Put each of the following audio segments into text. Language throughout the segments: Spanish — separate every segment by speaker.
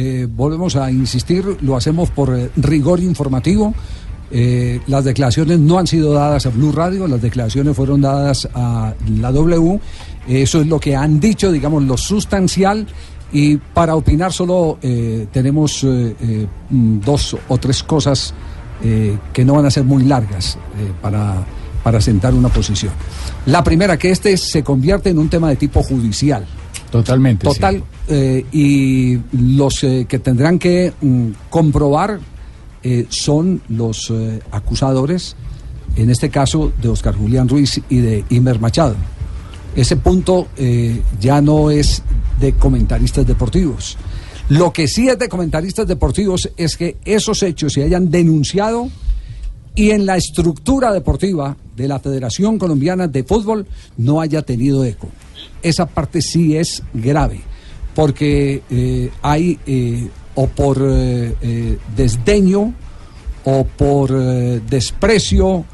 Speaker 1: eh, volvemos a insistir, lo hacemos por eh, rigor informativo. Eh, las declaraciones no han sido dadas a Blue Radio, las declaraciones fueron dadas a la W. Eso es lo que han dicho, digamos, lo sustancial. Y para opinar solo tenemos mm, dos o tres cosas que no van a ser muy largas para, para sentar una posición. La primera, que este se convierte en un tema de tipo judicial.
Speaker 2: Totalmente.
Speaker 1: Total. Eh, y los eh, que tendrán que mm, comprobar eh, son los acusadores, en este caso de Oscar Julián Ruiz y de Imer Machado. Ese punto ya no es de comentaristas deportivos. Lo que sí es de comentaristas deportivos es que esos hechos se hayan denunciado y en la estructura deportiva de la Federación Colombiana de Fútbol no haya tenido eco. Esa parte sí es grave, porque eh, hay eh, o por eh, eh, desdeño o por desprecio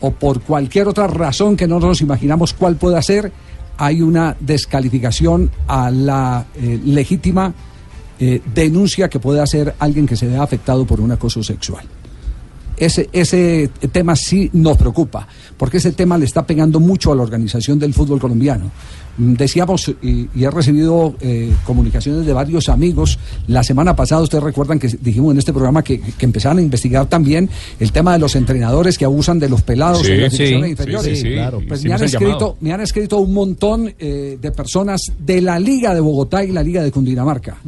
Speaker 1: o por cualquier otra razón que no nos imaginamos cuál pueda ser, hay una descalificación a la legítima denuncia que puede hacer alguien que se vea afectado por un acoso sexual. Ese, ese tema sí nos preocupa, porque ese tema le está pegando mucho a la organización del fútbol colombiano. Mm, Decíamos, y, y he recibido eh, comunicaciones de varios amigos, la semana pasada ustedes recuerdan que dijimos en este programa que, que empezaron a investigar también el tema de los entrenadores que abusan de los pelados
Speaker 2: Sí,
Speaker 1: en las
Speaker 2: sí,
Speaker 1: divisiones
Speaker 2: sí,
Speaker 1: inferiores.
Speaker 2: sí, sí, claro.
Speaker 1: Pues me
Speaker 2: Hicimos
Speaker 1: han, escrito, me han escrito un montón eh, de personas de la Liga de Bogotá y la Liga de Cundinamarca,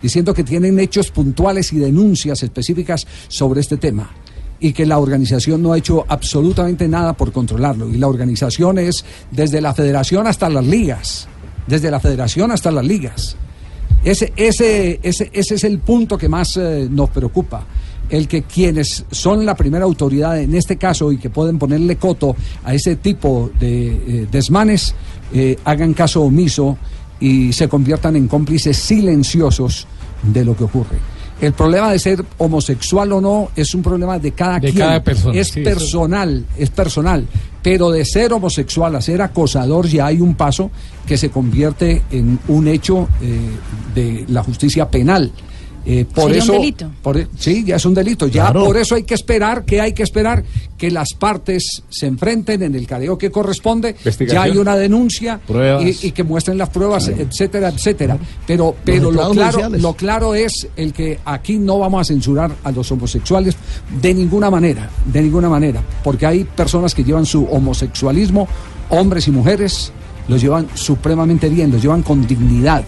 Speaker 1: diciendo que tienen hechos puntuales y denuncias específicas sobre este tema y que la organización no ha hecho absolutamente nada por controlarlo. Y la organización es desde la federación hasta las ligas, desde la federación hasta las ligas. Ese, ese, ese, ese es el punto que más eh, nos preocupa. El que quienes son la primera autoridad en este caso y que pueden ponerle coto a ese tipo de eh, desmanes, eh, hagan caso omiso y se conviertan en cómplices silenciosos de lo que ocurre. El problema de ser homosexual o no es un problema de cada
Speaker 2: De
Speaker 1: quien.
Speaker 2: cada persona,
Speaker 1: es
Speaker 2: sí,
Speaker 1: personal, es personal. Pero de ser homosexual a ser acosador ya hay un paso que se convierte en un hecho eh, de la justicia penal. Eh, por
Speaker 3: Sería un
Speaker 1: eso,
Speaker 3: delito.
Speaker 1: por e- sí, ya es un delito. Ya
Speaker 2: Claro.
Speaker 1: por eso hay que esperar, que hay que esperar que las partes se enfrenten en el careo que corresponde. Ya hay una denuncia y, y que muestren las pruebas, etcétera, etcétera. Pero, pero lo claro,
Speaker 4: judiciales.
Speaker 1: lo claro es el que aquí no vamos a censurar a los homosexuales de ninguna manera, de ninguna manera, porque hay personas que llevan su homosexualismo, hombres y mujeres, los llevan supremamente bien, los llevan con dignidad.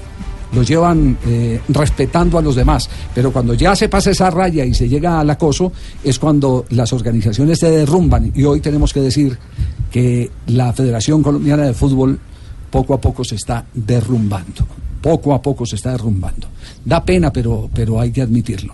Speaker 1: Los llevan eh, respetando a los demás, pero cuando ya se pasa esa raya y se llega al acoso, es cuando las organizaciones se derrumban. Y hoy tenemos que decir que la Federación Colombiana de Fútbol poco a poco se está derrumbando. Poco a poco se está derrumbando. Da pena, pero, pero hay que admitirlo.